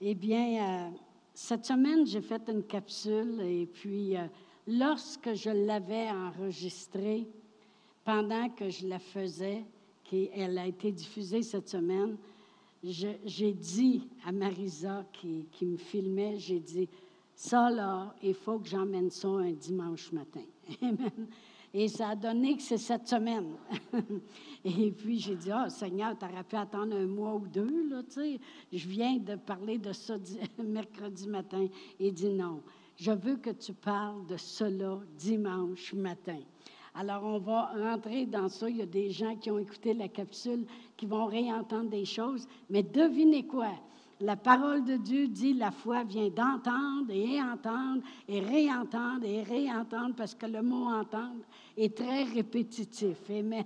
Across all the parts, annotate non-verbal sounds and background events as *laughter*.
Eh bien, euh, cette semaine, j'ai fait une capsule et puis euh, lorsque je l'avais enregistrée, pendant que je la faisais, qu'elle a été diffusée cette semaine, j'ai dit à Marisa qui, qui me filmait, j'ai dit, ça là, il faut que j'emmène ça un dimanche matin. *laughs* Amen. Et ça a donné que c'est cette semaine. *laughs* et puis, j'ai dit, oh, Seigneur, tu aurais pu attendre un mois ou deux, là, tu sais. Je viens de parler de ça *laughs* mercredi matin. Il dit, non, je veux que tu parles de cela dimanche matin. Alors, on va rentrer dans ça. Il y a des gens qui ont écouté la capsule qui vont réentendre des choses. Mais devinez quoi? La parole de Dieu dit la foi vient d'entendre et entendre et réentendre et réentendre parce que le mot entendre est très répétitif. Amen.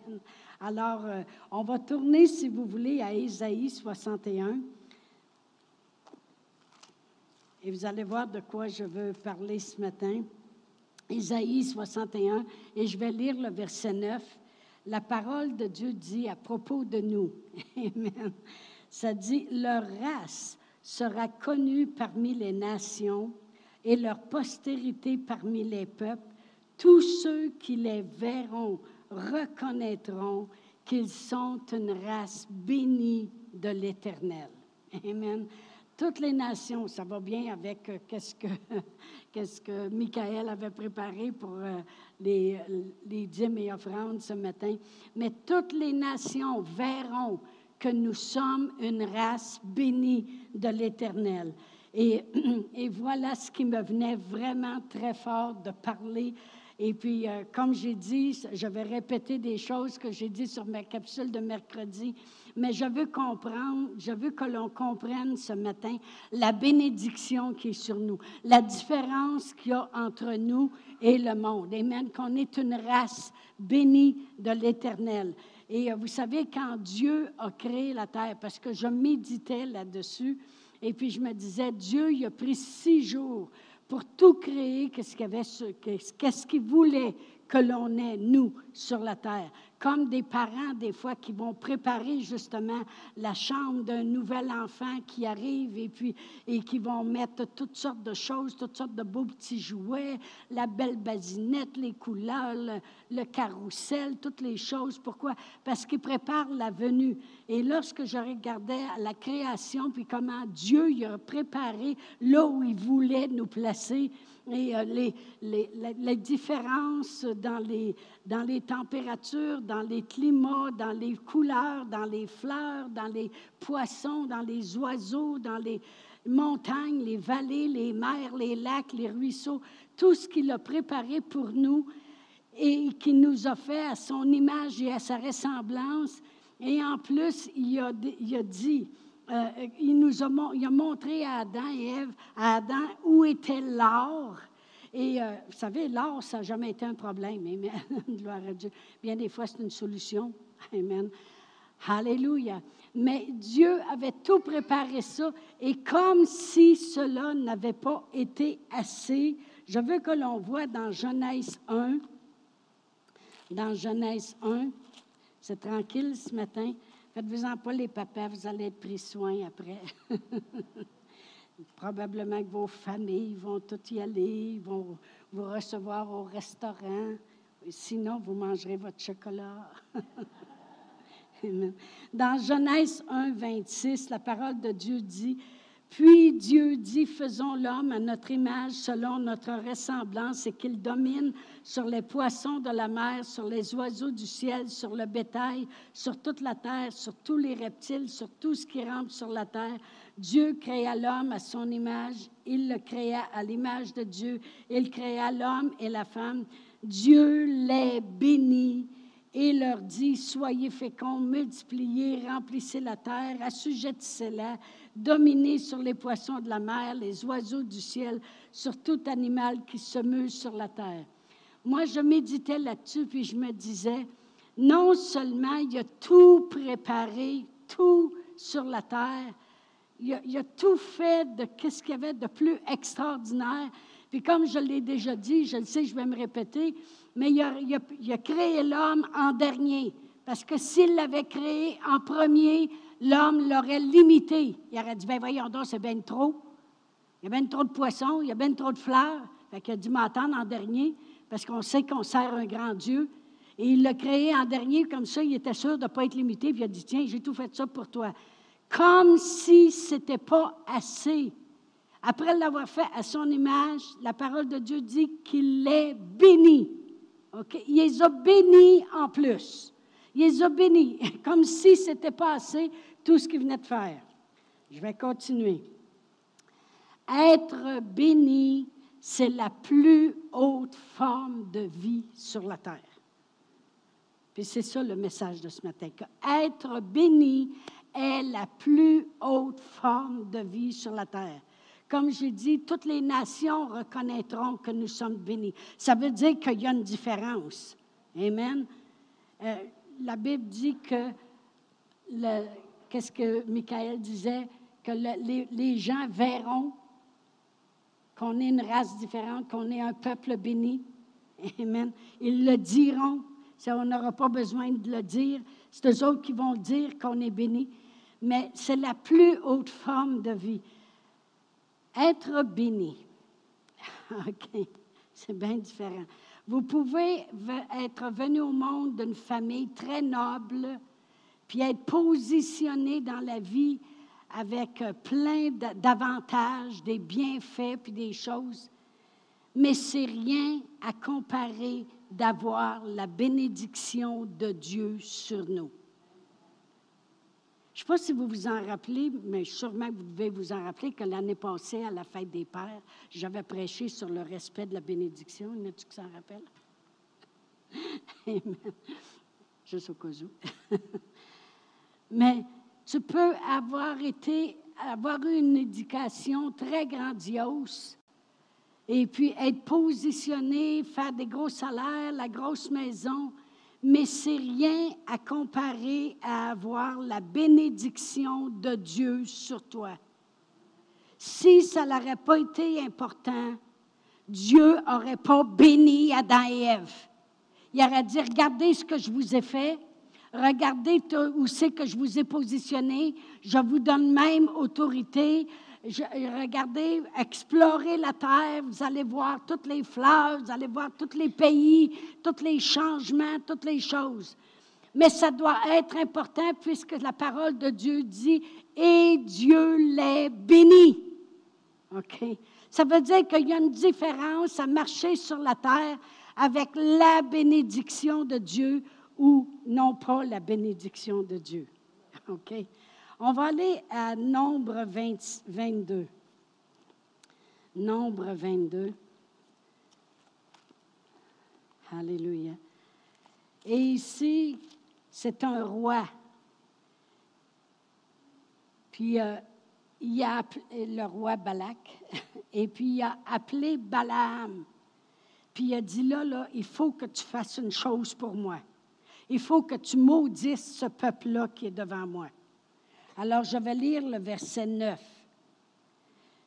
Alors, euh, on va tourner, si vous voulez, à Ésaïe 61. Et vous allez voir de quoi je veux parler ce matin. Ésaïe 61, et je vais lire le verset 9. La parole de Dieu dit à propos de nous. *laughs* Amen. Ça dit, leur race sera connue parmi les nations et leur postérité parmi les peuples. Tous ceux qui les verront reconnaîtront qu'ils sont une race bénie de l'Éternel. Amen. Toutes les nations, ça va bien avec euh, qu'est-ce que, *laughs* qu'est-ce que Michael avait préparé pour euh, les, les dîmes et offrandes ce matin. Mais toutes les nations verront que nous sommes une race bénie de l'Éternel. Et, *clears throat* et, voilà ce qui me venait vraiment très fort de parler. Et puis, euh, comme j'ai dit, je vais répéter des choses que j'ai dit sur ma capsule de mercredi, mais je veux comprendre, je veux que l'on comprenne ce matin la bénédiction qui est sur nous, la différence qu'il y a entre nous et le monde. Amen, qu'on est une race bénie de l'Éternel. Et euh, vous savez, quand Dieu a créé la terre, parce que je méditais là-dessus, et puis je me disais, Dieu, il a pris six jours pour tout créer, qu'est-ce qu'il voulait que l'on ait, nous, sur la terre comme des parents, des fois, qui vont préparer justement la chambre d'un nouvel enfant qui arrive et puis et qui vont mettre toutes sortes de choses, toutes sortes de beaux petits jouets, la belle basinette, les couleurs, le, carrousel, toutes les choses. Pourquoi? Parce qu'ils préparent la venue. Et lorsque je regardais la création, puis comment Dieu y a préparé là où il voulait nous placer, et euh, les, les, les, différences dans les, dans les températures, dans les climats, dans les couleurs, dans les fleurs, dans les poissons, dans les oiseaux, dans les montagnes, les vallées, les mers, les lacs, les ruisseaux, tout ce qu'il a préparé pour nous et qui nous a fait à son image et à sa ressemblance. Et en plus, il a, il a dit, euh, il nous a, montré à Adam et Ève, Adam, où était l'or. Et euh, vous savez, l'or, ça n'a jamais été un problème. Amen. *laughs* Gloire à Dieu. Bien des fois, c'est une solution. Amen. Alléluia. Mais Dieu avait tout préparé ça. Et comme si cela n'avait pas été assez, je veux que l'on voit dans Genèse 1, dans Genèse 1, c'est tranquille ce matin, Faites-vous-en pas les papas, vous allez être pris soin après. *laughs* Probablement que vos familles vont toutes y aller, vont vous recevoir au restaurant. Sinon, vous mangerez votre chocolat. *laughs* Dans Genèse 1, 26, la parole de Dieu dit puis Dieu dit, faisons l'homme à notre image, selon notre ressemblance, et qu'il domine sur les poissons de la mer, sur les oiseaux du ciel, sur le bétail, sur toute la terre, sur tous les reptiles, sur tout ce qui rampe sur la terre. Dieu créa l'homme à son image, il le créa à l'image de Dieu, il créa l'homme et la femme. Dieu les bénit et leur dit, soyez féconds, multipliez, remplissez la terre, assujettissez-la dominer sur les poissons de la mer, les oiseaux du ciel, sur tout animal qui se meut sur la terre. Moi, je méditais là-dessus, puis je me disais, non seulement il a tout préparé, tout sur la terre, il a, tout fait de ce qu'il y avait de plus extraordinaire. Puis comme je l'ai déjà dit, je le sais, je vais me répéter, mais il a, il a créé l'homme en dernier. Parce que s'il l'avait créé en premier, l'homme l'aurait limité. Il aurait dit, ben voyons donc, c'est bien trop. Il y a bien trop de poissons, il y a bien trop de fleurs. Fait a dû m'attendre en dernier, parce qu'on sait qu'on sert un grand Dieu. Et il l'a créé en dernier, comme ça, il était sûr de ne pas être limité. Puis il a dit, tiens, j'ai tout fait ça pour toi. Comme si ce n'était pas assez. Après l'avoir fait à son image, la parole de Dieu dit qu'il les béni. OK? Il les a bénis en plus. Il les a bénis, *laughs* comme si ce n'était pas assez tout ce qu'il venait de faire. Je vais continuer. Être béni, c'est la plus haute forme de vie sur la terre. Puis c'est ça le message de ce matin, être béni est la plus haute forme de vie sur la terre. Comme j'ai dit, toutes les nations reconnaîtront que nous sommes bénis. Ça veut dire qu'il y a une différence. Amen. Euh, la Bible dit que, qu'est-ce que Michael disait, que les, gens verront qu'on est une race différente, qu'on est un peuple béni. *laughs* Amen. Ils le diront. On n'aura pas besoin de le dire. C'est eux autres qui vont dire qu'on est béni. Mais c'est la plus haute forme de vie. Être béni. *laughs* OK, c'est bien différent. Vous pouvez être venu au monde d'une famille très noble, puis être positionné dans la vie avec euh, plein d'avantages, des bienfaits, puis des choses. Mais c'est rien à comparer d'avoir la bénédiction de Dieu sur nous. Je ne sais pas si vous vous en rappelez, mais sûrement vous devez vous en rappeler que l'année passée, à la fête des pères, j'avais prêché sur le respect de la bénédiction. Y en a-tu qui s'en rappellent? *laughs* Amen. Juste au cas où. *laughs* mais tu peux avoir été, avoir eu une éducation très grandiose et puis être positionné, faire des gros salaires, la grosse maison, mais c'est rien à comparer à avoir la bénédiction de Dieu sur toi. Si ça n'aurait pas été important, Dieu n'aurait pas béni Adam et Ève. Il aurait dit, regardez ce que je vous ai fait, regardez où c'est que je vous ai positionné, je vous donne même autorité, regardez, explorez la terre, vous allez voir toutes les fleurs, vous allez voir tous les pays, tous les changements, toutes les choses. Mais ça doit être important puisque la parole de Dieu dit Et Dieu les bénit. OK? Ça veut dire qu'il y a une différence à marcher sur la terre avec la bénédiction de Dieu ou non pas la bénédiction de Dieu. *laughs* OK? On va aller à Nombre 22. Nombre 22. Alléluia. Et ici, c'est un roi. Puis euh, il a appelé le roi Balak, *laughs* et puis il a appelé Balaam. Puis il a dit là, là, il faut que tu fasses une chose pour moi. Il faut que tu maudisses ce peuple-là qui est devant moi. Alors, je vais lire le verset 9.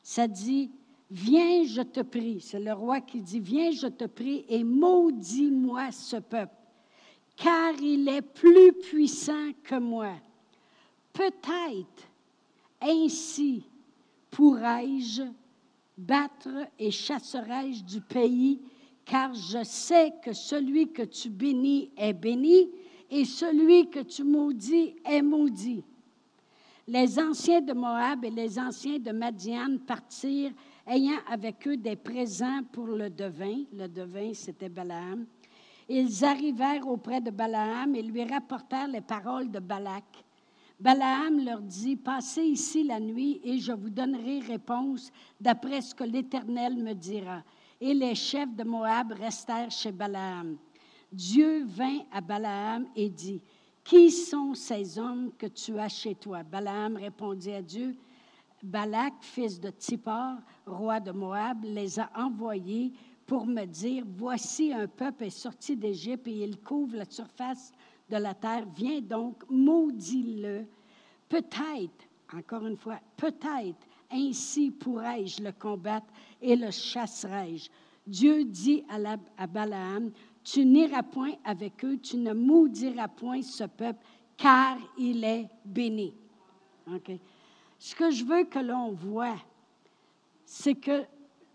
Ça dit, Viens, je te prie. C'est le roi qui dit, Viens, je te prie, et maudis-moi ce peuple, car il est plus puissant que moi. Peut-être ainsi pourrais-je battre et chasserai-je du pays, car je sais que celui que tu bénis est béni, et celui que tu maudis est maudit. Les anciens de Moab et les anciens de Madian partirent, ayant avec eux des présents pour le devin. Le devin, c'était Balaam. Ils arrivèrent auprès de Balaam et lui rapportèrent les paroles de Balak. Balaam leur dit, Passez ici la nuit et je vous donnerai réponse d'après ce que l'Éternel me dira. Et les chefs de Moab restèrent chez Balaam. Dieu vint à Balaam et dit, qui sont ces hommes que tu as chez toi? Balaam répondit à Dieu, Balak, fils de Tippar, roi de Moab, les a envoyés pour me dire, voici un peuple est sorti d'Égypte et il couvre la surface de la terre. Viens donc, maudis-le. Peut-être, encore une fois, peut-être, ainsi pourrais-je le combattre et le chasserai-je. Dieu dit à, Balaam, tu n'iras point avec eux, tu ne maudiras point ce peuple, car il est béni. Ce que je veux que l'on voit, c'est que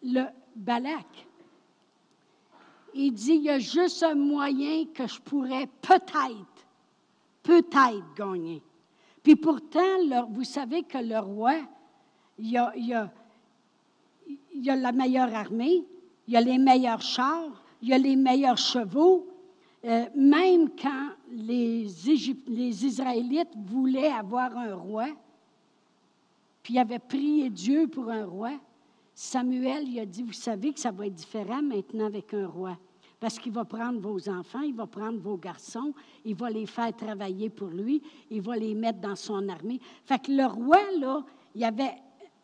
le Balak, il dit, il y a juste un moyen que je pourrais peut-être, peut-être gagner. Puis pourtant, vous savez que le roi, il y a, la meilleure armée, il y a les meilleurs chars, il y a les meilleurs chevaux. Euh, même quand les, les Israélites voulaient avoir un roi, puis avaient prié Dieu pour un roi, Samuel il a dit, vous savez que ça va être différent maintenant avec un roi. Parce qu'il va prendre vos enfants, il va prendre vos garçons, il va les faire travailler pour lui, il va les mettre dans son armée. Fait que le roi, là, il avait,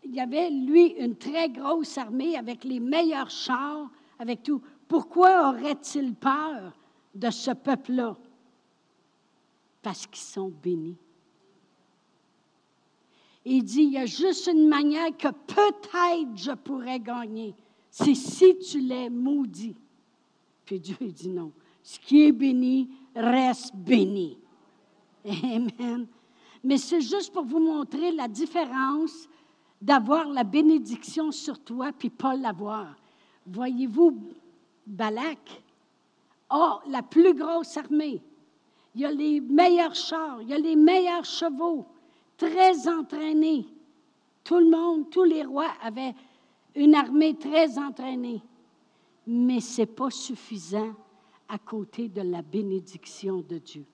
il y avait, lui, une très grosse armée avec les meilleurs chars, avec tout. Pourquoi aurait-il peur de ce peuple-là? Parce qu'ils sont bénis. Il dit, il y a juste une manière que peut-être je pourrais gagner. C'est si tu l'es maudit. Puis Dieu dit non. Ce qui est béni reste béni. Amen. Mais c'est juste pour vous montrer la différence d'avoir la bénédiction sur toi puis pas l'avoir. Voyez-vous, Balak a la plus grosse armée. Il y a les meilleurs chars, il y a les meilleurs chevaux, très entraînés. Tout le monde, tous les rois avaient une armée très entraînée. Mais ce n'est pas suffisant à côté de la bénédiction de Dieu.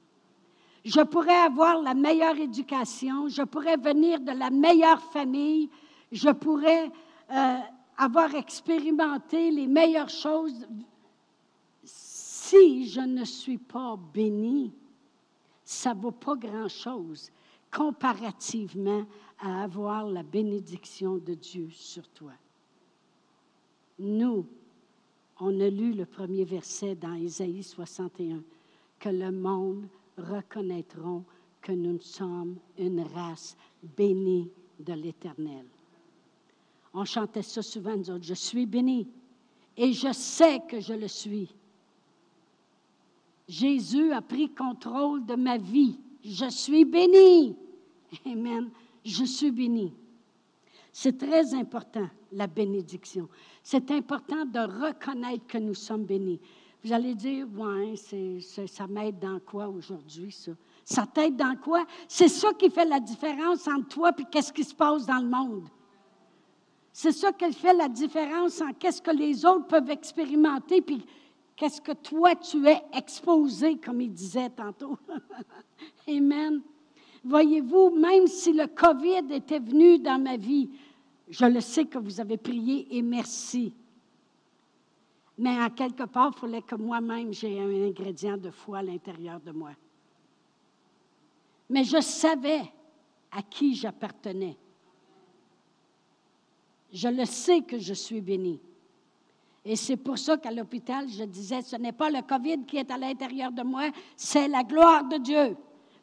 Je pourrais avoir la meilleure éducation, je pourrais venir de la meilleure famille, je pourrais euh, avoir expérimenté les meilleures choses. Si je ne suis pas béni, ça ne vaut pas grand-chose comparativement à avoir la bénédiction de Dieu sur toi. Nous, on a lu le premier verset dans Isaïe 61, que le monde reconnaîtront que nous sommes une race bénie de l'Éternel. On chantait ça souvent, nous autres, je suis béni et je sais que je le suis. Jésus a pris contrôle de ma vie. Je suis béni. Amen. Je suis béni. C'est très important, la bénédiction. C'est important de reconnaître que nous sommes bénis. Vous allez dire, ouais, ça m'aide dans quoi aujourd'hui, ça? Ça t'aide dans quoi? C'est ça qui fait la différence entre toi et qu'est-ce qui se passe dans le monde. C'est ça qui fait la différence en qu'est-ce que les autres peuvent expérimenter puis qu'est-ce que toi tu es exposé, comme il disait tantôt. *laughs* Amen. Voyez-vous, même si le COVID était venu dans ma vie, je le sais que vous avez prié et merci. Mais en quelque part, il fallait que moi-même j'ai un ingrédient de foi à l'intérieur de moi. Mais je savais à qui j'appartenais. Je le sais que je suis béni. Et c'est pour ça qu'à l'hôpital, je disais, ce n'est pas le COVID qui est à l'intérieur de moi, c'est la gloire de Dieu.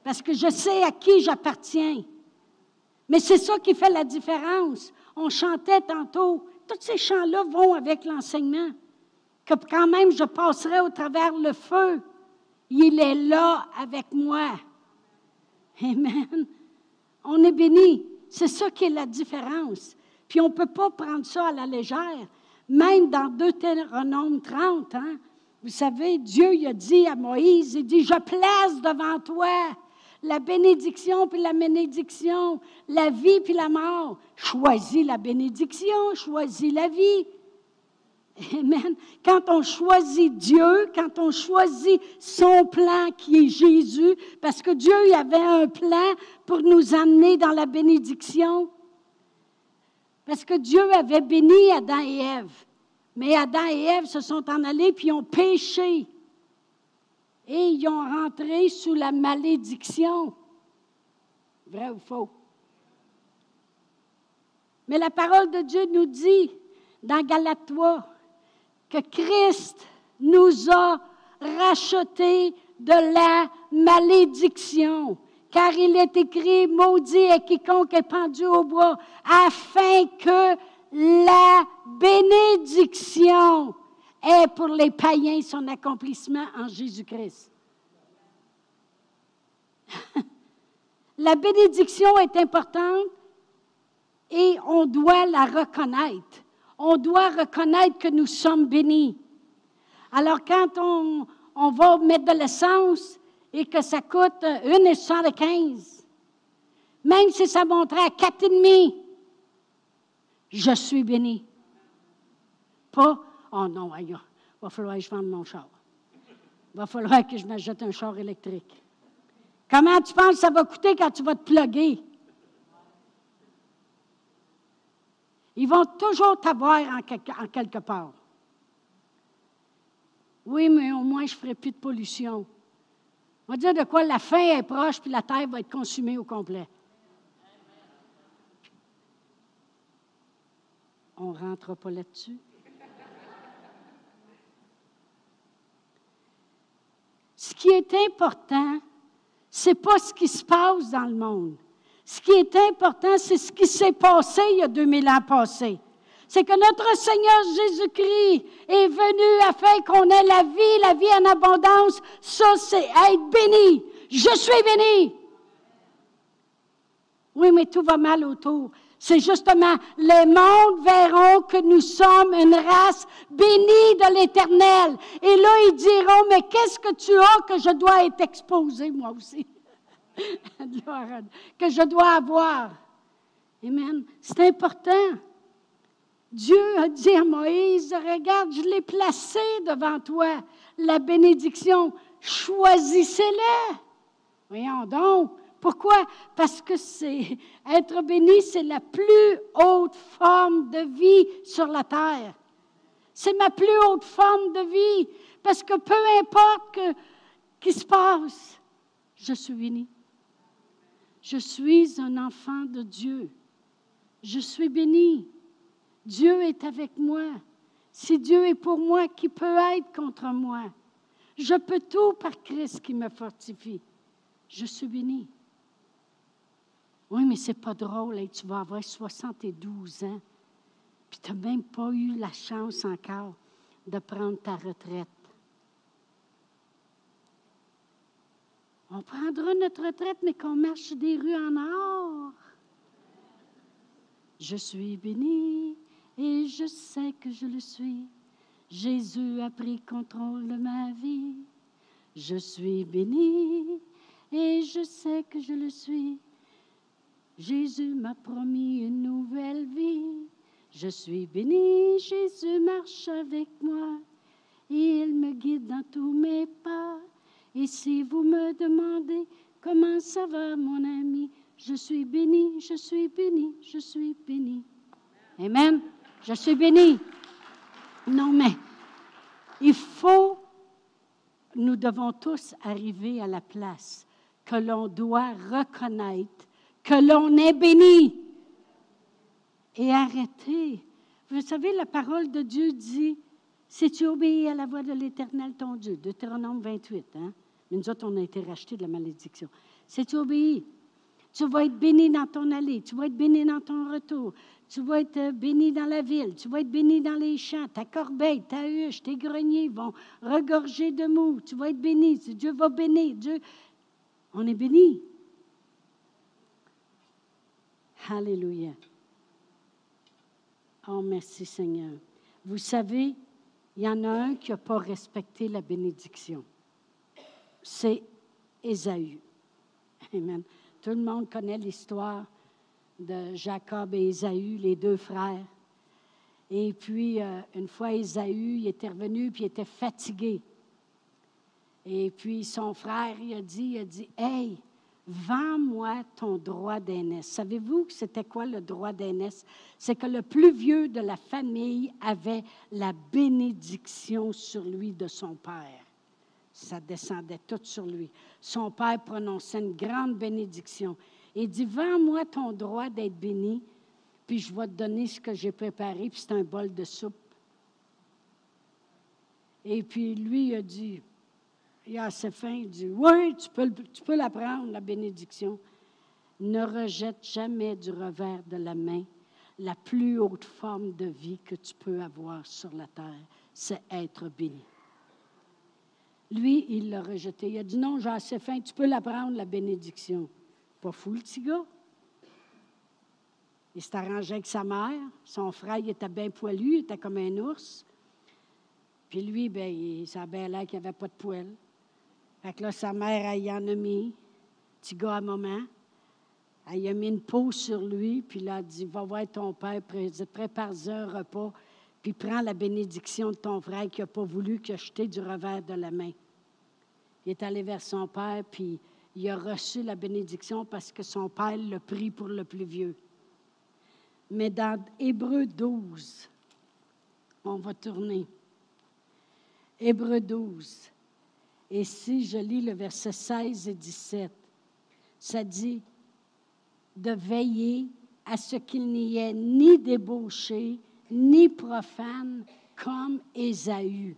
Parce que je sais à qui j'appartiens. Mais c'est ça qui fait la différence. On chantait tantôt, tous ces chants-là vont avec l'enseignement que quand même je passerai au travers le feu, il est là avec moi. Amen. On est béni. C'est ça qui est la différence. Puis on ne peut pas prendre ça à la légère. Même dans Deutéronome 30, hein, vous savez, Dieu a dit à Moïse, il dit, je place devant toi la bénédiction puis la bénédiction, la vie puis la mort. Choisis la bénédiction, choisis la vie. *laughs* Amen. Quand on choisit Dieu, quand on choisit son plan qui est Jésus, parce que Dieu y avait un plan pour nous amener dans la bénédiction. Parce que Dieu avait béni Adam et Ève. Mais Adam et Ève se sont en allés puis ont péché. Et ils ont rentré sous la malédiction. Vrai ou faux? Mais la parole de Dieu nous dit dans Galates 3, que Christ nous a rachetés de la malédiction. Car il est écrit, maudit est quiconque est pendu au bois, afin que la bénédiction est pour les païens son accomplissement en Jésus-Christ. *laughs* La bénédiction est importante et on doit la reconnaître. On doit reconnaître que nous sommes bénis. Alors quand on, va mettre de l'essence et que ça coûte 1,75, même si ça montrait à 4,5, je suis béni. Pas, oh non, il va falloir que je vende mon char. Il va falloir que je m'achète un char électrique. Comment tu penses que ça va coûter quand tu vas te plugger? Ils vont toujours t'avoir en, quelque part. Oui, mais au moins, je ne ferai plus de pollution. On va dire de quoi la fin est proche, puis la terre va être consumée au complet. On ne rentre pas là-dessus. Ce qui est important, ce n'est pas ce qui se passe dans le monde. Ce qui est important, c'est ce qui s'est passé il y a 2000 ans passés. C'est que notre Seigneur Jésus-Christ est venu afin qu'on ait la vie, la vie en abondance. Ça, c'est être béni. Je suis béni. Oui, mais tout va mal autour. C'est justement, les mondes verront que nous sommes une race bénie de l'Éternel. Et là, ils diront, mais qu'est-ce que tu as que je dois être exposé, moi aussi? *laughs* que je dois avoir. Amen. C'est important. Dieu a dit à Moïse, regarde, je l'ai placé devant toi, la bénédiction, choisissez-la. Voyons donc, pourquoi? Parce que c'est être béni, c'est la plus haute forme de vie sur la terre. C'est ma plus haute forme de vie. Parce que peu importe ce qui se passe, je suis béni. Je suis un enfant de Dieu. Je suis béni. Dieu est avec moi. Si Dieu est pour moi, qui peut être contre moi? Je peux tout par Christ qui me fortifie. Je suis béni. Oui, mais c'est pas drôle, tu vas avoir 72 ans, puis tu n'as même pas eu la chance encore de prendre ta retraite. On prendra notre retraite, mais qu'on marche des rues en or. Je suis béni et je sais que je le suis. Jésus a pris contrôle de ma vie. Je suis béni et je sais que je le suis. Jésus m'a promis une nouvelle vie. Je suis béni, Jésus marche avec moi. Il me guide dans tous mes pas. Et si vous me demandez comment ça va, mon ami, je suis béni, je suis béni, je suis béni. Amen. Je suis béni. Non, mais il faut, nous devons tous arriver à la place que l'on doit reconnaître que l'on est béni. Et arrêtez. Vous savez, la parole de Dieu dit, si tu obéis à la voix de l'Éternel, ton Dieu, Deutéronome 28, hein? Mais nous autres, on a été rachetés de la malédiction. Si tu obéis, tu vas être béni dans ton allée, tu vas être béni dans ton retour, tu vas être euh, béni dans la ville, tu vas être béni dans les champs, ta corbeille, ta huche, tes greniers vont regorger de mou, tu vas être béni, Dieu va bénir, Dieu, on est béni. Alléluia. Oh, merci Seigneur. Vous savez, il y en a un qui n'a pas respecté la bénédiction. C'est Ésaü. Amen. Tout le monde connaît l'histoire de Jacob et Ésaü, les deux frères. Et puis, euh, une fois, Ésaü, il était revenu, puis il était fatigué. Et puis, son frère, il a dit, il a dit, Hey, Vends-moi ton droit d'aînesse. Savez-vous que c'était quoi le droit d'aînesse? C'est que le plus vieux de la famille avait la bénédiction sur lui de son père. Ça descendait tout sur lui. Son père prononçait une grande bénédiction. Il dit, vends-moi ton droit d'être béni, puis je vais te donner ce que j'ai préparé, puis c'est un bol de soupe. Et puis lui a dit, il a assez faim, il dit Oui, tu peux, tu peux la prendre, la bénédiction. Ne rejette jamais du revers de la main la plus haute forme de vie que tu peux avoir sur la terre, c'est être béni. Lui, il l'a rejeté. Il a dit Non, j'ai assez faim, tu peux la prendre, la bénédiction. Pas fou, le petit gars. Il s'est arrangé avec sa mère. Son frère, il était bien poilu, il était comme un ours. Puis lui, ben, il, ça avait l'air qu'il avait pas de poils. Fait que là, sa mère, elle y en a mis. Petit gars à maman. Elle a mis une peau sur lui, puis là, elle dit Va voir ton père, prépare un repas, puis prends la bénédiction de ton frère qui n'a pas voulu, qui a jeté du revers de la main. Il est allé vers son père, puis il a reçu la bénédiction parce que son père l'a pris pour le plus vieux. Mais dans Hébreu 12, on va tourner. Hébreu 12. Et si je lis le verset 16 et 17, ça dit de veiller à ce qu'il n'y ait ni débauché, ni profane comme Ésaü,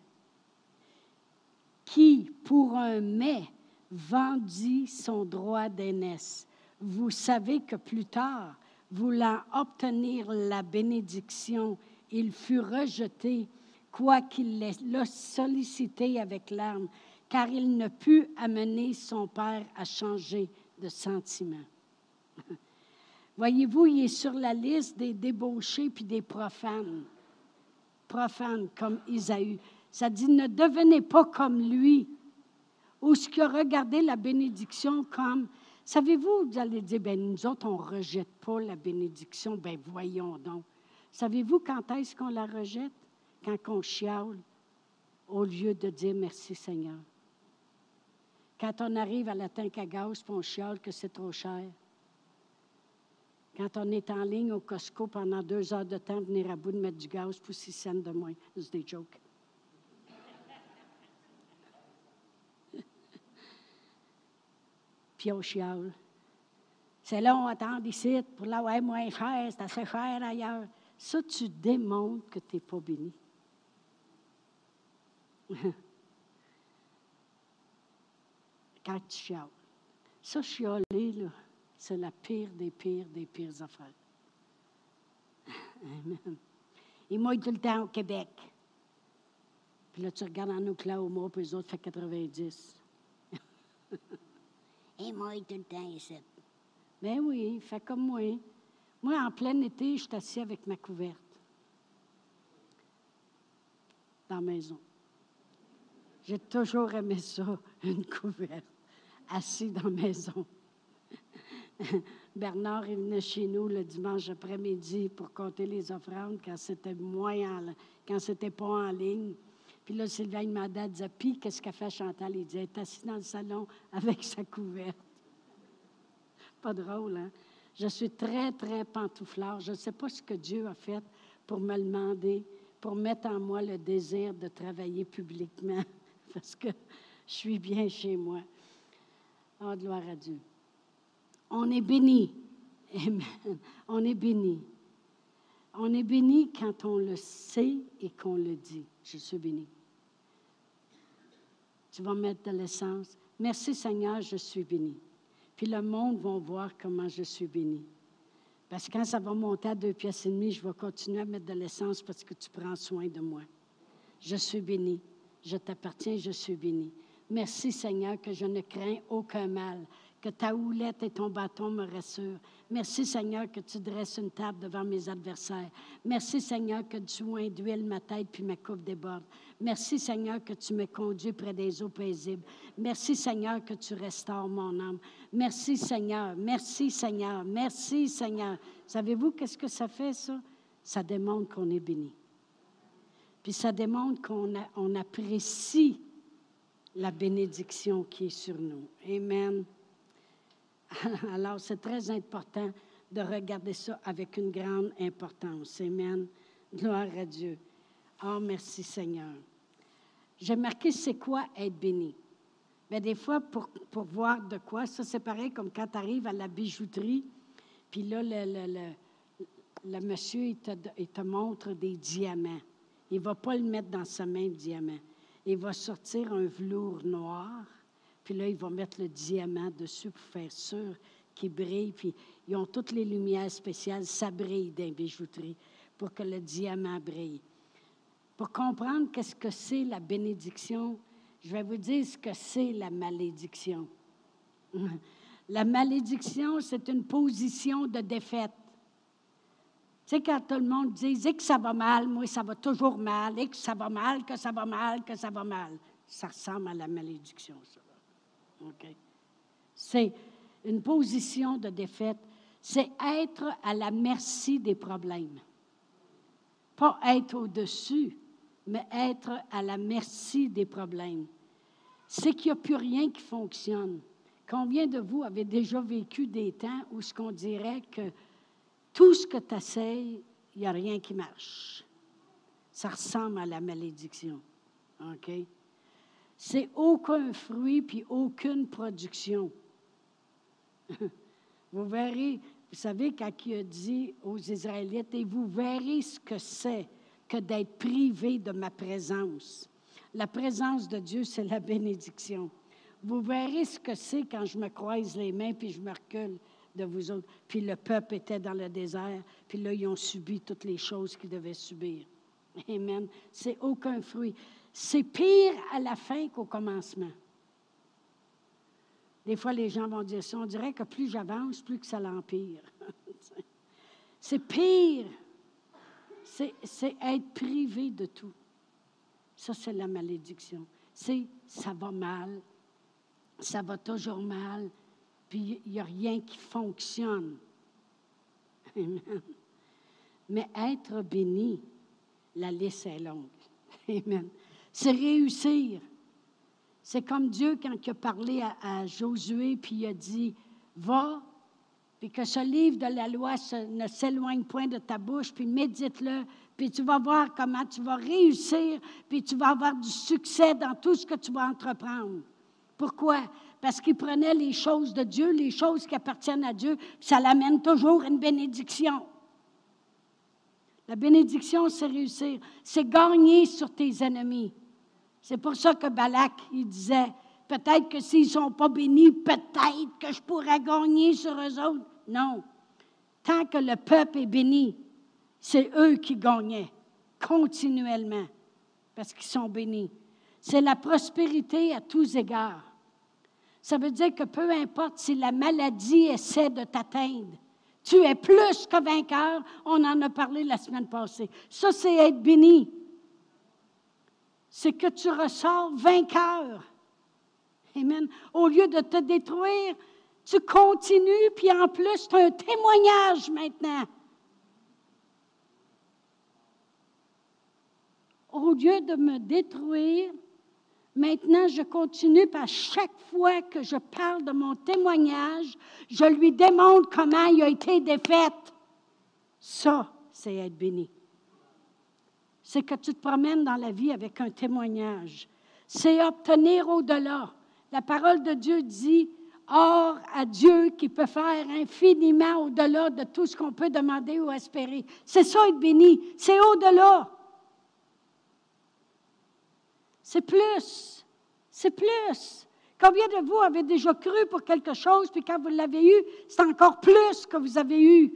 qui, pour un mets, vendit son droit d'aînesse. Vous savez que plus tard, voulant obtenir la bénédiction, il fut rejeté, quoiqu'il l'ait sollicité avec larmes, car il ne put amener son père à changer de sentiment. Voyez-vous, il est sur la liste des débauchés puis des profanes. Profanes comme Isaïe. Ça dit, ne devenez pas comme lui, ou ce qui a regardé la bénédiction comme, savez-vous, vous allez dire, ben nous autres, on ne rejette pas la bénédiction, ben voyons donc. Savez-vous quand est-ce qu'on la rejette? Quand on chiale, au lieu de dire merci Seigneur. Quand on arrive à la tank à on chiale que c'est trop cher. Quand on est en ligne au Costco pendant deux heures de temps, venir à bout de mettre du gaz pour six cents de moins. C'est des jokes. Puis on chiale. C'est long à attendre ici pour l'avoir moins cher, c'est assez cher ailleurs. Ça, tu démontres que tu n'es pas béni. *laughs* Quand tu chiales. Ça, chialer, là, c'est la pire des pires des pires affaires. Amen. Il mouille tout le temps au Québec. Puis là, tu regardes en Oklahoma, puis les autres font 90. Il mouille tout le temps ici. Ben oui, il fait comme moi. Moi, en plein été, je suis assis avec ma couverte. Dans la maison. J'ai toujours aimé ça, *laughs* une couverte, assis dans la maison. *laughs* Bernard est venu chez nous le dimanche après-midi pour compter les offrandes quand c'était moins quand c'était pas en ligne. Puis là, Sylvain m'a dit Puis, qu'est-ce qu'a fait Chantal? Il dit Elle est assise dans le salon *laughs* avec sa couverte. Pas drôle, hein? Je suis très, très pantouflard. Je ne sais pas ce que Dieu a fait pour me demander, pour mettre en moi le désir de travailler publiquement, *laughs* parce que je suis bien chez moi. Oh, gloire à Dieu. On est béni. Amen. On est béni. On est béni quand on le sait et qu'on le dit. Je suis béni. Tu vas mettre de l'essence. Merci Seigneur, je suis béni. Puis le monde va voir comment je suis béni. Parce que quand ça va monter à deux pièces et demie, je vais continuer à mettre de l'essence parce que tu prends soin de moi. Je suis béni. Je t'appartiens, je suis béni. Merci Seigneur que je ne crains aucun mal, que ta houlette et ton bâton me rassurent. Merci, Seigneur, que tu dresses une table devant mes adversaires. Merci, Seigneur, que tu oins d'huile ma tête puis ma coupe déborde. Merci, Seigneur, que tu me conduis près des eaux paisibles. Merci, Seigneur, que tu restaures mon âme. Merci, Seigneur. Merci, Seigneur. Merci, Seigneur. Savez-vous qu'est-ce que ça fait, ça? Ça démontre qu'on est béni. Puis ça démontre qu'on on apprécie la bénédiction qui est sur nous. Amen. *laughs* Alors, c'est très important de regarder ça avec une grande importance. Amen. Gloire à Dieu. Oh, merci Seigneur. J'ai marqué c'est quoi être béni? Mais des fois, pour, pour voir de quoi, ça c'est pareil comme quand tu arrives à la bijouterie, puis là, le, le, le, monsieur, il te, il te, montre des diamants. Il ne va pas le mettre dans sa main, le diamant. Il va sortir un velours noir puis là, ils vont mettre le diamant dessus pour faire sûr qu'il brille. Puis ils ont toutes les lumières spéciales, ça brille dans bijouterie pour que le diamant brille. Pour comprendre qu'est-ce que c'est la bénédiction, je vais vous dire ce que c'est la malédiction. *laughs* La malédiction, c'est une position de défaite. Tu sais, quand tout le monde dit et que ça va mal, moi, ça va toujours mal, et que ça va mal, que ça va mal, que ça va mal. Ça ressemble à la malédiction, ça. OK? C'est une position de défaite. C'est être à la merci des problèmes. Pas être au-dessus, mais être à la merci des problèmes. C'est qu'il n'y a plus rien qui fonctionne. Combien de vous avez déjà vécu des temps où ce qu'on dirait que tout ce que tu essayes, il n'y a rien qui marche? Ça ressemble à la malédiction. OK? C'est aucun fruit puis aucune production. *laughs* vous verrez, vous savez, quand il a dit aux Israélites, et vous verrez ce que c'est que d'être privé de ma présence. La présence de Dieu, c'est la bénédiction. Vous verrez ce que c'est quand je me croise les mains puis je me recule de vous autres. Puis le peuple était dans le désert, puis là, ils ont subi toutes les choses qu'ils devaient subir. Amen. C'est aucun fruit. C'est pire à la fin qu'au commencement. Des fois, les gens vont dire ça. On dirait que plus j'avance, plus que ça l'empire. *laughs* c'est pire. C'est, être privé de tout. Ça, c'est la malédiction. C'est ça va mal, ça va toujours mal, puis il n'y a rien qui fonctionne. *laughs* Amen. Mais être béni, la liste est longue. *laughs* Amen. C'est réussir. C'est comme Dieu quand il a parlé à, Josué, puis il a dit, va, puis que ce livre de la loi ne s'éloigne point de ta bouche, puis médite-le, puis tu vas voir comment tu vas réussir, puis tu vas avoir du succès dans tout ce que tu vas entreprendre. Pourquoi? parce qu'il prenait les choses de Dieu, les choses qui appartiennent à Dieu, ça l'amène toujours à une bénédiction. La bénédiction, c'est réussir, c'est gagner sur tes ennemis. C'est pour ça que Balak, il disait, peut-être que s'ils ne sont pas bénis, peut-être que je pourrais gagner sur eux autres. Non. Tant que le peuple est béni, c'est eux qui gagnaient continuellement parce qu'ils sont bénis. C'est la prospérité à tous égards. Ça veut dire que peu importe si la maladie essaie de t'atteindre, tu es plus que vainqueur. On en a parlé la semaine passée. Ça, c'est être béni. C'est que tu ressors vainqueur. Amen. Au lieu de te détruire, tu continues, puis en plus, tu as un témoignage maintenant. Au lieu de me détruire, Maintenant, je continue, par chaque fois que je parle de mon témoignage, je lui démontre comment il a été défait. Ça, c'est être béni. C'est que tu te promènes dans la vie avec un témoignage. C'est obtenir au-delà. La parole de Dieu dit, Or à Dieu qui peut faire infiniment au-delà de tout ce qu'on peut demander ou espérer. C'est ça être béni. C'est au-delà. C'est plus. C'est plus. Combien de vous avez déjà cru pour quelque chose, puis quand vous l'avez eu, c'est encore plus que vous avez eu?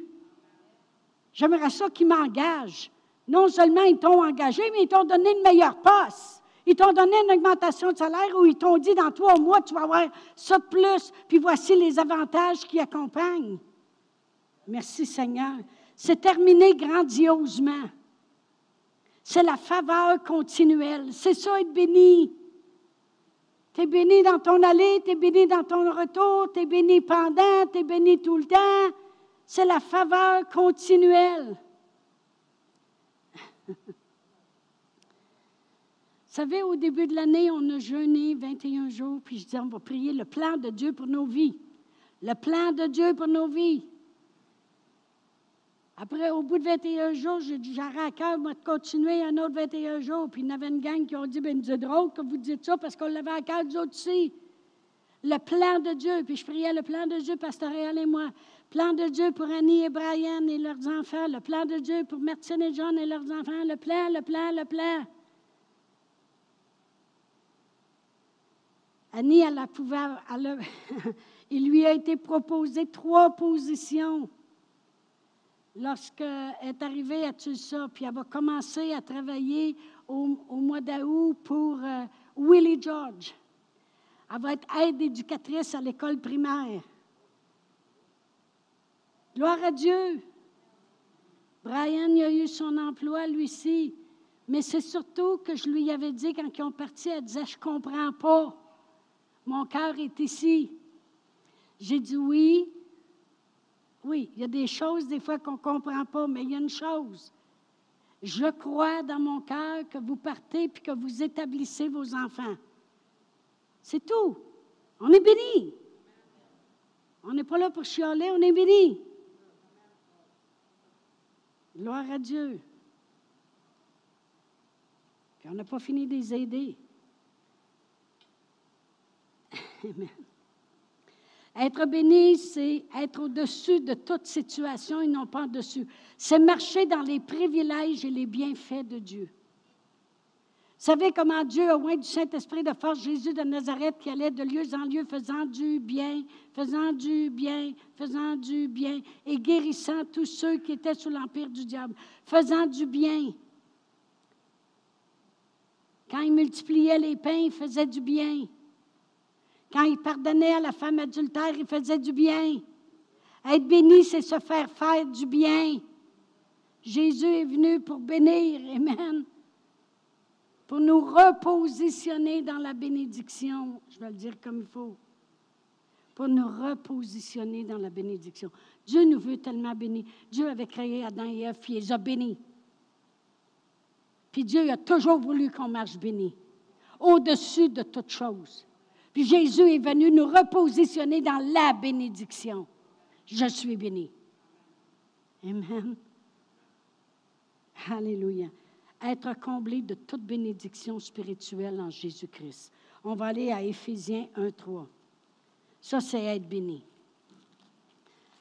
J'aimerais ça qu'ils m'engagent. Non seulement ils t'ont engagé, mais ils t'ont donné une meilleure passe. Ils t'ont donné une augmentation de salaire où ils t'ont dit dans trois mois, tu vas avoir ça de plus, puis voici les avantages qui accompagnent. Merci Seigneur. C'est terminé grandiosement. C'est la faveur continuelle. C'est ça être béni. Tu es béni dans ton aller, tu es béni dans ton retour, tu es béni pendant, tu es béni tout le temps. C'est la faveur continuelle. Vous savez, au début de l'année, on a jeûné 21 jours, puis je dis, on va prier le plan de Dieu pour nos vies. Le plan de Dieu pour nos vies. Après, au bout de 21 jours, j'ai dit, j'aurais à cœur, de continuer un autre 21 jours. Puis il y en avait une gang qui ont dit, ben, c'est drôle que vous dites ça parce qu'on l'avait à cœur, nous autres aussi. Le plan de Dieu. Puis je priais le plan de Dieu, Pastoriel et moi. Plan de Dieu pour Annie et Brian et leurs enfants. Le plan de Dieu pour Martine et John et leurs enfants. Le plan, le plan, le plan. Annie, elle a pouvoir, *laughs* il lui a été proposé trois positions lorsqu'elle est arrivée à Tulsa, puis elle va commencer à travailler au, mois d'août pour euh, Willie George. Elle va être aide éducatrice à l'école primaire. Gloire à Dieu. Brian, il a eu son emploi, lui ci Mais c'est surtout que je lui avais dit quand ils ont parti, elle disait, je ne comprends pas. Mon cœur est ici. J'ai dit oui. Oui, il y a des choses des fois qu'on ne comprend pas, mais il y a une chose. Je crois dans mon cœur que vous partez puis que vous établissez vos enfants. C'est tout. On est béni. On n'est pas là pour chialer, on est béni. Gloire à Dieu. On n'a pas fini de les aider. *laughs* Amen. Être béni, c'est être au-dessus de toute situation et non pas en-dessus. C'est marcher dans les privilèges et les bienfaits de Dieu. Savez comment Dieu, au moins du Saint-Esprit de force, Jésus de Nazareth, qui allait de lieu en lieu, faisant du bien, faisant du bien, faisant du bien, et guérissant tous ceux qui étaient sous l'empire du diable, faisant du bien. Quand il multipliait les pains, il faisait du bien. Quand il pardonnait à la femme adultère, il faisait du bien. Être béni, c'est se faire faire du bien. Jésus est venu pour bénir. Amen. Pour nous repositionner dans la bénédiction. Je vais le dire comme il faut. Pour nous repositionner dans la bénédiction. Dieu nous veut tellement bénis. Dieu avait créé Adam et Ève, il les a bénis. Puis Dieu a toujours voulu qu'on marche béni, au-dessus de toute chose. Puis Jésus est venu nous repositionner dans la bénédiction. Je suis béni. Amen. Alléluia. Être comblé de toute bénédiction spirituelle en Jésus-Christ. On va aller à Éphésiens 1, 3. Ça, c'est être béni.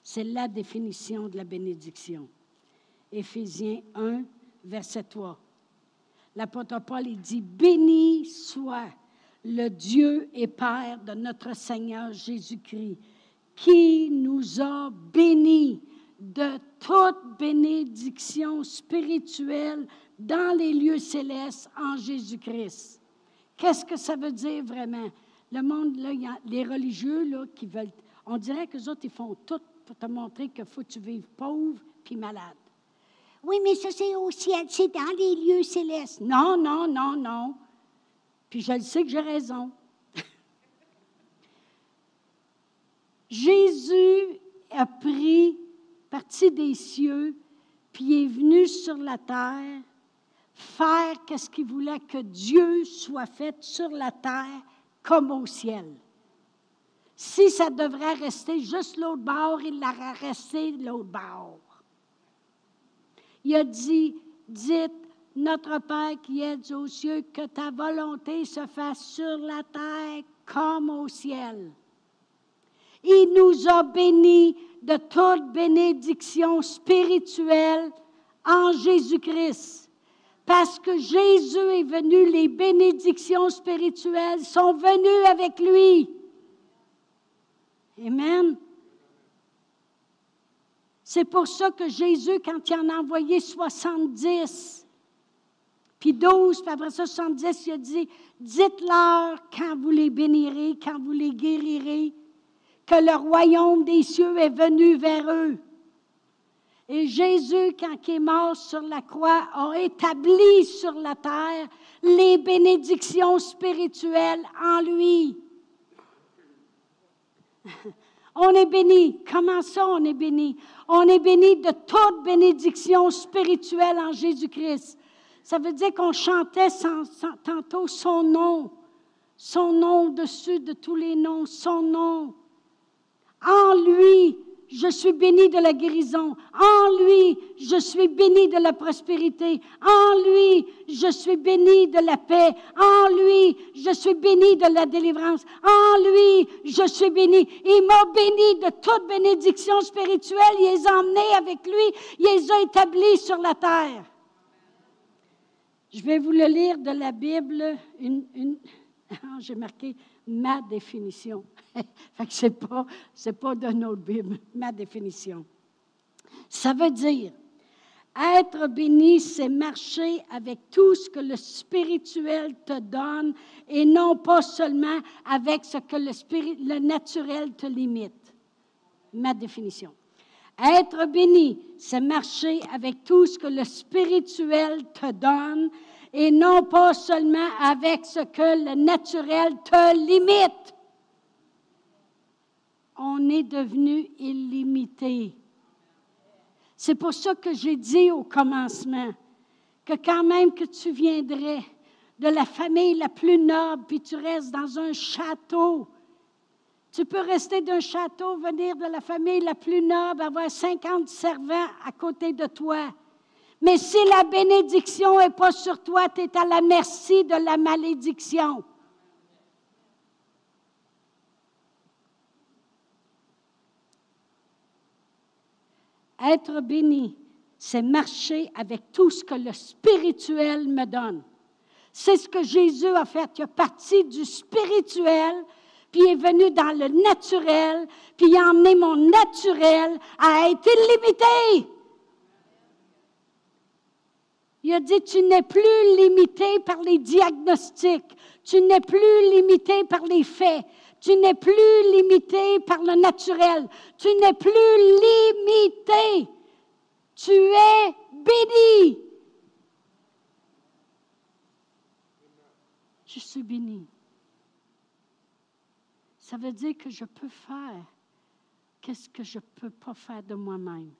C'est la définition de la bénédiction. Éphésiens 1, verset 3. L'apôtre Paul, il dit, béni soit le Dieu et Père de notre Seigneur Jésus-Christ, qui nous a bénis de toute bénédiction spirituelle dans les lieux célestes en Jésus-Christ. Qu'est-ce que ça veut dire vraiment? Le monde, là, y a les religieux là, qui veulent, on dirait que les autres, ils font tout pour te montrer qu'il faut que tu vives pauvre puis malade. Oui, mais ça, c'est au ciel, c'est dans les lieux célestes. Non, non, non, non. Puis je le sais que j'ai raison. *laughs* Jésus a pris partie des cieux, puis est venu sur la terre faire qu'est-ce qu'il voulait que Dieu soit fait sur la terre comme au ciel. Si ça devrait rester juste l'autre bord, il l'aurait resté l'autre bord. Il a dit, dites notre Père qui es aux cieux, que ta volonté se fasse sur la terre comme au ciel. Il nous a bénis de toute bénédiction spirituelle en Jésus-Christ. Parce que Jésus est venu, les bénédictions spirituelles sont venues avec lui. Amen. C'est pour ça que Jésus, quand il en a envoyé 70, puis 12, puis après ça, 70, il a dit Dites-leur quand vous les bénirez, quand vous les guérirez, que le royaume des cieux est venu vers eux. Et Jésus, quand il est mort sur la croix, a établi sur la terre les bénédictions spirituelles en lui. *laughs* On est béni. Comment ça, on est béni? On est béni de toute bénédiction spirituelle en Jésus-Christ. Ça veut dire qu'on chantait tantôt son nom, son nom au-dessus de tous les noms, son nom. En lui, je suis béni de la guérison. En lui, je suis béni de la prospérité. En lui, je suis béni de la paix. En lui, je suis béni de la délivrance. En lui, je suis béni. Il m'a béni de toute bénédiction spirituelle. Il les a emmenés avec lui. Il les a établis sur la terre. Je vais vous le lire de la Bible. *laughs* J'ai marqué ma définition. *laughs* ce n'est pas, pas de notre Bible, *laughs* ma définition. Ça veut dire, être béni, c'est marcher avec tout ce que le spirituel te donne et non pas seulement avec ce que le, le naturel te limite. Ma définition. Être béni, c'est marcher avec tout ce que le spirituel te donne et non pas seulement avec ce que le naturel te limite. On est devenu illimité. C'est pour ça que j'ai dit au commencement que quand même que tu viendrais de la famille la plus noble, puis tu restes dans un château, tu peux rester d'un château, venir de la famille la plus noble, avoir 50 servants à côté de toi. Mais si la bénédiction n'est pas sur toi, tu es à la merci de la malédiction. Être béni, c'est marcher avec tout ce que le spirituel me donne. C'est ce que Jésus a fait. Il est parti du spirituel puis est venu dans le naturel, puis il a emmené mon naturel à être illimité. Il a dit, tu n'es plus limité par les diagnostics, tu n'es plus limité par les faits, tu n'es plus limité par le naturel, tu n'es plus limité. Tu es béni. Je suis béni. Ça veut dire que je peux faire qu'est-ce que je ne peux pas faire de moi-même.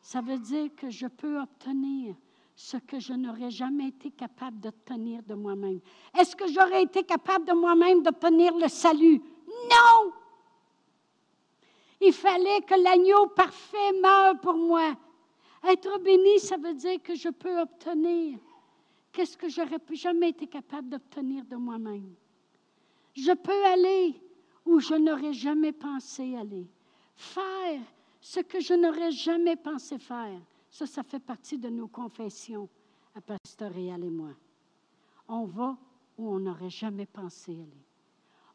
Ça veut dire que je peux obtenir ce que je n'aurais jamais été capable d'obtenir de moi-même. Est-ce que j'aurais été capable de moi-même d'obtenir le salut? Non! Il fallait que l'agneau parfait meure pour moi. Être béni, ça veut dire que je peux obtenir qu'est-ce que j'aurais jamais été capable d'obtenir de moi-même. Je peux aller où je n'aurais jamais pensé aller. Faire ce que je n'aurais jamais pensé faire. Ça, ça fait partie de nos confessions à Pastoréal et moi. On va où on n'aurait jamais pensé aller.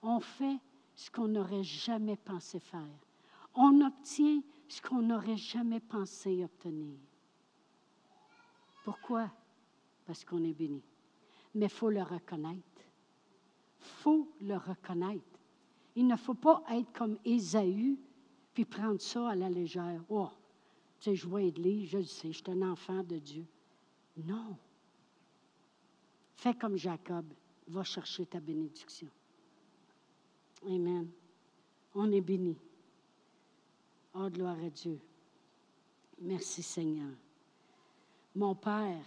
On fait ce qu'on n'aurait jamais pensé faire. On obtient ce qu'on n'aurait jamais pensé obtenir. Pourquoi? Parce qu'on est béni. Mais il faut le reconnaître. Il faut le reconnaître. Il ne faut pas être comme Ésaü, puis prendre ça à la légère. Oh, tu sais, je vois je le sais, je suis un enfant de Dieu. Non. Fais comme Jacob, va chercher ta bénédiction. Amen. On est béni. Oh, gloire à Dieu. Merci Seigneur. Mon Père,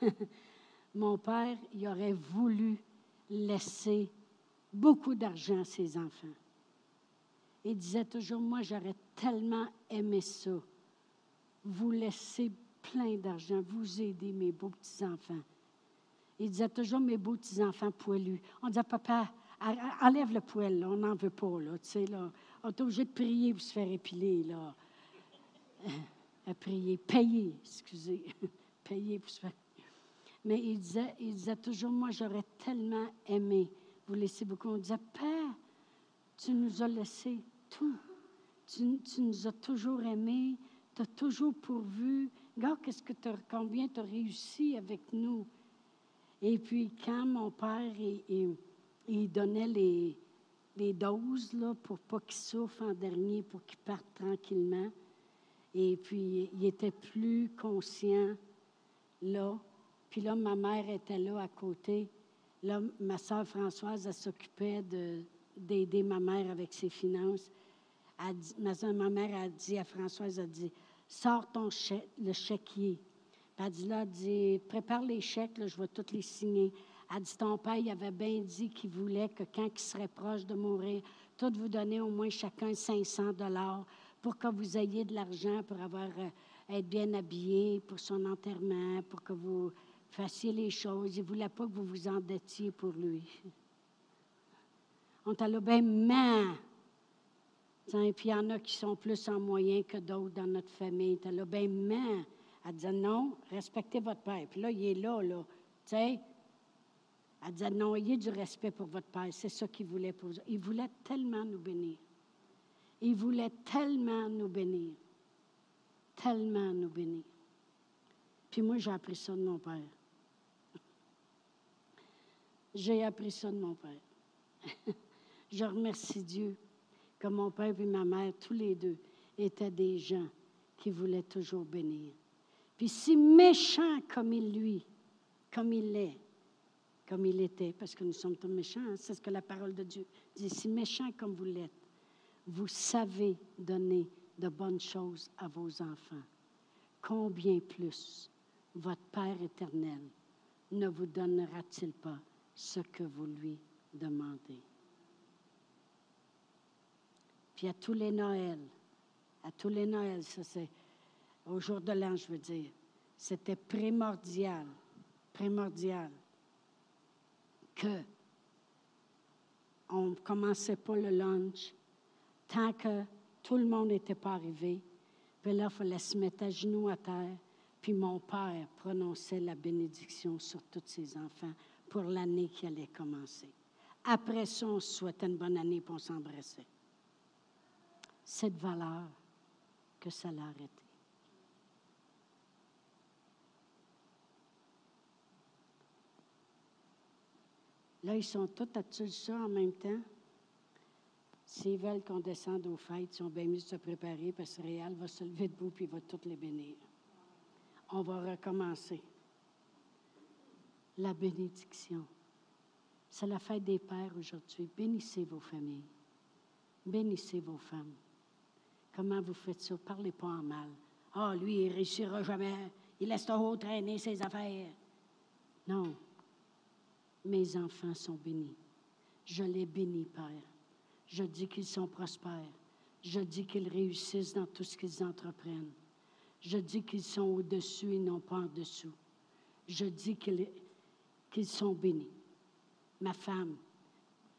*laughs* mon Père, il aurait voulu laisser beaucoup d'argent à ses enfants. Il disait toujours, moi j'aurais tellement aimé ça, vous laisser plein d'argent, vous aider mes beaux petits-enfants. Il disait toujours, mes beaux petits-enfants poilus. On disait, papa, enlève le poil, on n'en veut pas, là, tu sais, là. On est obligé de prier pour se faire épiler, là. À prier, payer, excusez, *laughs* payer pour se faire... Mais il disait, il disait toujours, moi j'aurais tellement aimé vous laissez beaucoup. On disait, Père, tu nous as laissé tout. Tu, nous as toujours aimés, tu as toujours pourvu. Regarde qu'est-ce que combien tu as réussi avec nous. Et puis, quand mon père, il, donnait les, doses là, pour pas qu'il souffre en dernier, pour qu'il parte tranquillement. Et puis, il était plus conscient là. Puis là, ma mère était là à côté. Là, ma soeur Françoise, s'occupait d'aider ma mère avec ses finances. ma, soeur, ma mère a dit à Françoise, elle dit, sors ton chèque, le chéquier. Puis elle dit, là, dit, prépare les chèques, je vais tous les signer. Elle dit, ton père, il avait bien dit qu'il voulait que quand il serait proche de mourir, tout vous donner au moins chacun 500 dollars pour que vous ayez de l'argent pour avoir, euh, être bien habillé pour son enterrement, pour que vous fassiez les choses. Il ne voulait pas que vous vous endettiez pour lui. On t'a main. Puis il y en a qui sont plus en moyen que d'autres dans notre famille. T'as main. Elle disait non, respectez votre père. Puis là, il est là, là. Elle disait non, ayez du respect pour votre père. C'est ça qu'il voulait pour vous. Il voulait tellement nous bénir. Il voulait tellement nous bénir. Tellement nous bénir. Puis moi, j'ai appris ça de mon père. *laughs* J'ai appris ça de mon père. *laughs* je remercie Dieu que mon père et ma mère, tous les deux, étaient des gens qui voulait toujours bénir. Puis si méchant comme il lui, comme il est, comme il était, parce que nous sommes tous méchants, hein, c'est ce que la parole de Dieu dit, si méchant comme vous l'êtes, vous savez donner de bonnes choses à vos enfants, combien plus votre Père éternel ne vous donnera-t-il pas ce que vous lui demandez? Puis à tous les Noëls, à tous les Noëls, ça c'est au jour de l'an, je veux dire, c'était primordial, primordial que on ne commençait pas le lunch tant que tout le monde n'était pas arrivé. Puis là, il fallait se mettre à genoux à terre. Puis mon père prononçait la bénédiction sur tous ses enfants pour l'année qui allait commencer. Après ça, on se souhaitait une bonne année et on s'embrassait. Cette valeur que ça l'a arrêté. Là, ils sont tous à ça en même temps. S'ils veulent qu'on descende aux fêtes, ils sont bien mieux de se préparer parce que Réal va se lever debout et il va toutes les bénir. On va recommencer. La bénédiction. C'est la fête des pères aujourd'hui. Bénissez vos familles. Bénissez vos femmes. Comment vous faites ça? Parlez pas en mal. Ah, lui, il réussira jamais. Il laisse trop traîner ses affaires. Non. Mes enfants sont bénis. Je les bénis, Père. Je dis qu'ils sont prospères. Je dis qu'ils réussissent dans tout ce qu'ils entreprennent. Je dis qu'ils sont au-dessus et non pas en dessous. Je dis qu'ils sont bénis. Ma femme,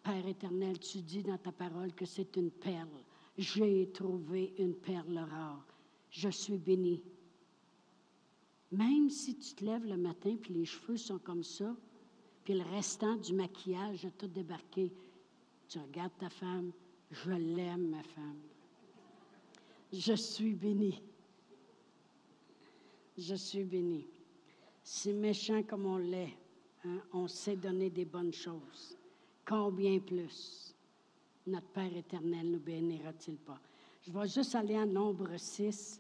Père éternel, tu dis dans ta parole que c'est une perle. J'ai trouvé une perle rare. Je suis bénie. Même si tu te lèves le matin puis les cheveux sont comme ça, puis le restant du maquillage a tout débarqué. Tu regardes ta femme, je l'aime, ma femme. Je suis bénie. Je suis bénie. Si méchant comme on l'est, hein, on sait donner des bonnes choses. Combien plus? Notre Père éternel nous bénira-t-il pas? Je vais juste aller en nombre 6.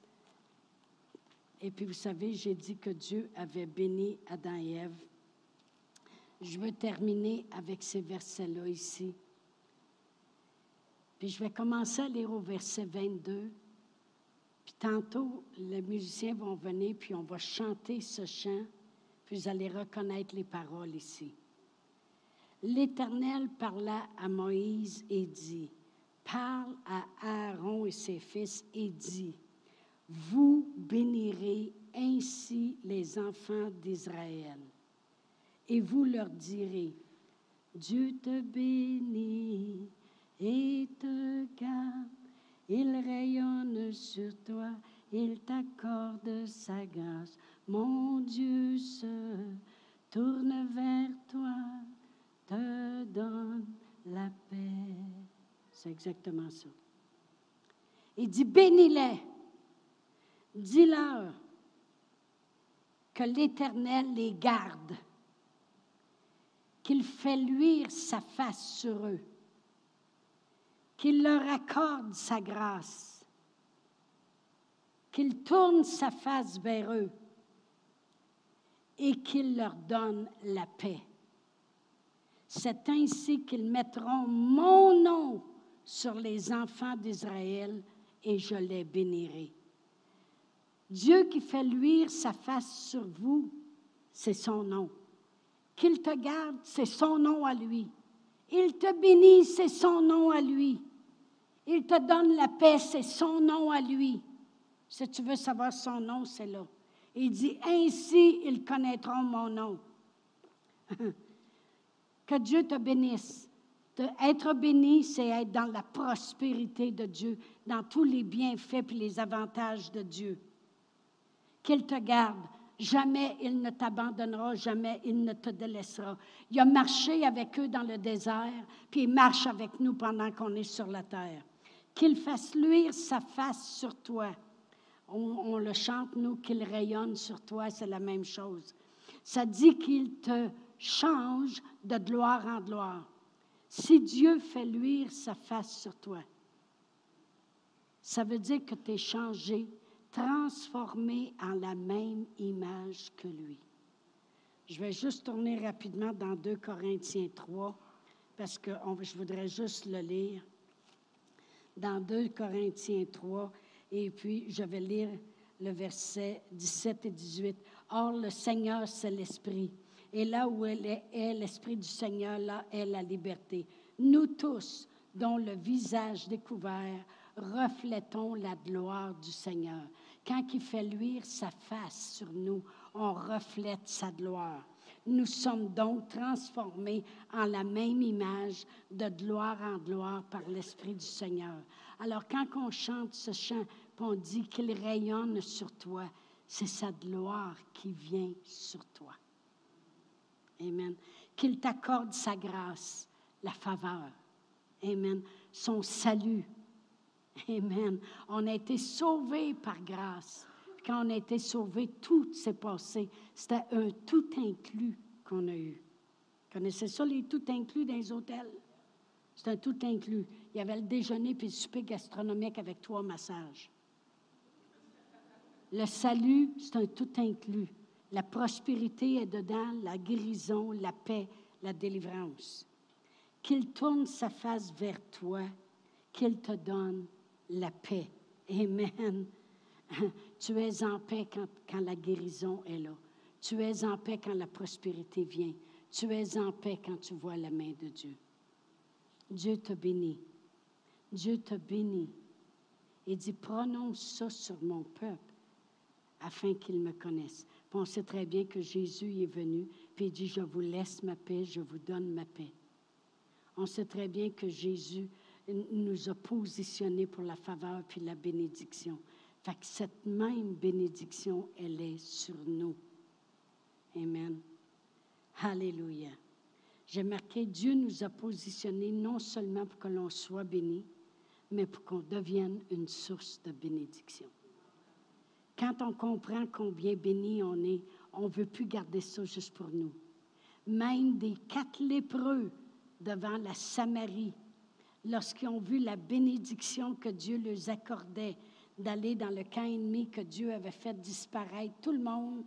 Et puis, vous savez, j'ai dit que Dieu avait béni Adam et Ève je veux terminer avec ces versets-là ici. Puis je vais commencer à lire au verset 22. Puis tantôt, les musiciens vont venir, puis on va chanter ce chant, puis vous allez reconnaître les paroles ici. L'Éternel parla à Moïse et dit, Parle à Aaron et ses fils et dit, Vous bénirez ainsi les enfants d'Israël et vous leur direz, Dieu te bénit et te garde, il rayonne sur toi, il t'accorde sa grâce. Mon Dieu se tourne vers toi, te donne la paix. C'est exactement ça. Il dit, bénis-les, dis-leur que l'Éternel les garde qu'il fait luire sa face sur eux, qu'il leur accorde sa grâce, qu'il tourne sa face vers eux et qu'il leur donne la paix. C'est ainsi qu'ils mettront mon nom sur les enfants d'Israël et je les bénirai. Dieu qui fait luire sa face sur vous, c'est son nom. Qu'il te garde, c'est son nom à lui. Il te bénit, c'est son nom à lui. Il te donne la paix, c'est son nom à lui. Si tu veux savoir son nom, c'est là. Il dit, ainsi ils connaîtront mon nom. *laughs* que Dieu te bénisse. être béni, c'est être dans la prospérité de Dieu, dans tous les bienfaits et les avantages de Dieu. Qu'il te garde. Jamais il ne t'abandonnera, jamais il ne te délaissera. Il a marché avec eux dans le désert, puis il marche avec nous pendant qu'on est sur la terre. Qu'il fasse luire sa face sur toi. On, le chante, nous, qu'il rayonne sur toi, c'est la même chose. Ça dit qu'il te change de gloire en gloire. Si Dieu fait luire sa face sur toi, ça veut dire que tu es changé, transformés en la même image que lui. Je vais juste tourner rapidement dans 2 Corinthiens 3, parce que je voudrais juste le lire. Dans 2 Corinthiens 3, et puis je vais lire le verset 17 et 18. Or, le Seigneur, c'est l'Esprit. Et là où est, l'Esprit du Seigneur, là est la liberté. Nous tous, dont le visage découvert, reflétons la gloire du Seigneur. Quand il fait luire sa face sur nous, on reflète sa gloire. Nous sommes donc transformés en la même image de gloire en gloire par l'Esprit du Seigneur. Alors quand on chante ce chant, on dit qu'il rayonne sur toi, c'est sa gloire qui vient sur toi. Amen. Qu'il t'accorde sa grâce, la faveur. Amen. Son salut. Amen. On a été sauvés par grâce. Quand on a été sauvés, tout s'est passé. C'était un tout inclus qu'on a eu. Connaissez ça, les tout inclus dans les hôtels? C'est un tout inclus. Il y avait le déjeuner puis le souper gastronomique avec trois massages. Le salut, c'est un tout inclus. La prospérité est dedans, la guérison, la paix, la délivrance. Qu'il tourne sa face vers toi, qu'il te donne la paix. Amen. Tu es en paix quand, la guérison est là. Tu es en paix quand la prospérité vient. Tu es en paix quand tu vois la main de Dieu. Dieu te bénit. Dieu te bénit. Il dit, prononce ça sur mon peuple afin qu'il me connaisse on sait très bien que Jésus est venu, puis il dit, je vous laisse ma paix, je vous donne ma paix. On sait très bien que Jésus nous a positionnés pour la faveur puis la bénédiction. Fait que cette même bénédiction, elle est sur nous. Amen. Alléluia. J'ai marqué, Dieu nous a positionnés non seulement pour que l'on soit béni, mais pour qu'on devienne une source de bénédiction. Quand on comprend combien béni on est, on ne veut plus garder ça juste pour nous. Même des quatre lépreux devant la Samarie, lorsqu'ils ont vu la bénédiction que Dieu leur accordait d'aller dans le camp ennemi que Dieu avait fait disparaître, tout le monde,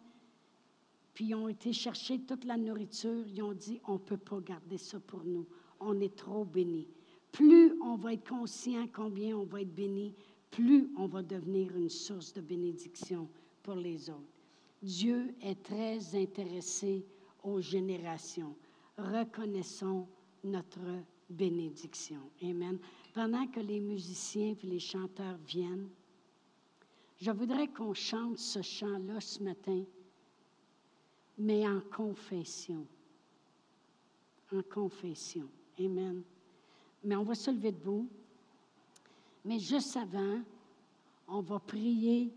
puis ils ont été chercher toute la nourriture, ils ont dit, on ne peut pas garder ça pour nous, on est trop béni. Plus on va être conscient combien on va être béni, plus on va devenir une source de bénédiction pour les autres. Dieu est très intéressé aux générations. Reconnaissons notre bénédiction. Amen. Pendant que les musiciens et les chanteurs viennent, je voudrais qu'on chante ce chant-là ce matin, mais en confession. En confession. Amen. Mais on va se lever debout. Mais juste avant, on va prier,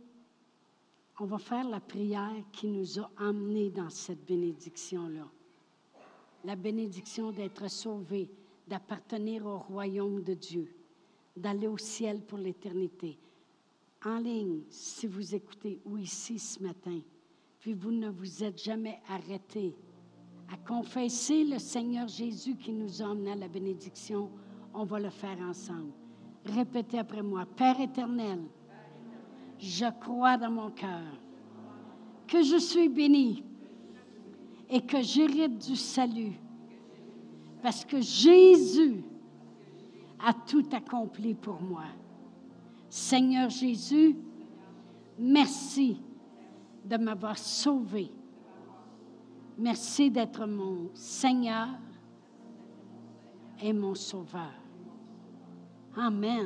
on va faire la prière qui nous a emmenés dans cette bénédiction-là. La bénédiction d'être sauvés, d'appartenir au royaume de Dieu, d'aller au ciel pour l'éternité. En ligne, si vous écoutez, ou ici ce matin, puis vous ne vous êtes jamais arrêté à confesser le Seigneur Jésus qui nous a emmenés à la bénédiction, on va le faire ensemble. Répétez après moi. Père éternel, je crois dans mon cœur que je suis béni et que j'hérite du salut parce que Jésus a tout accompli pour moi. Seigneur Jésus, merci de m'avoir sauvé. Merci d'être mon Seigneur et mon Sauveur. Amen.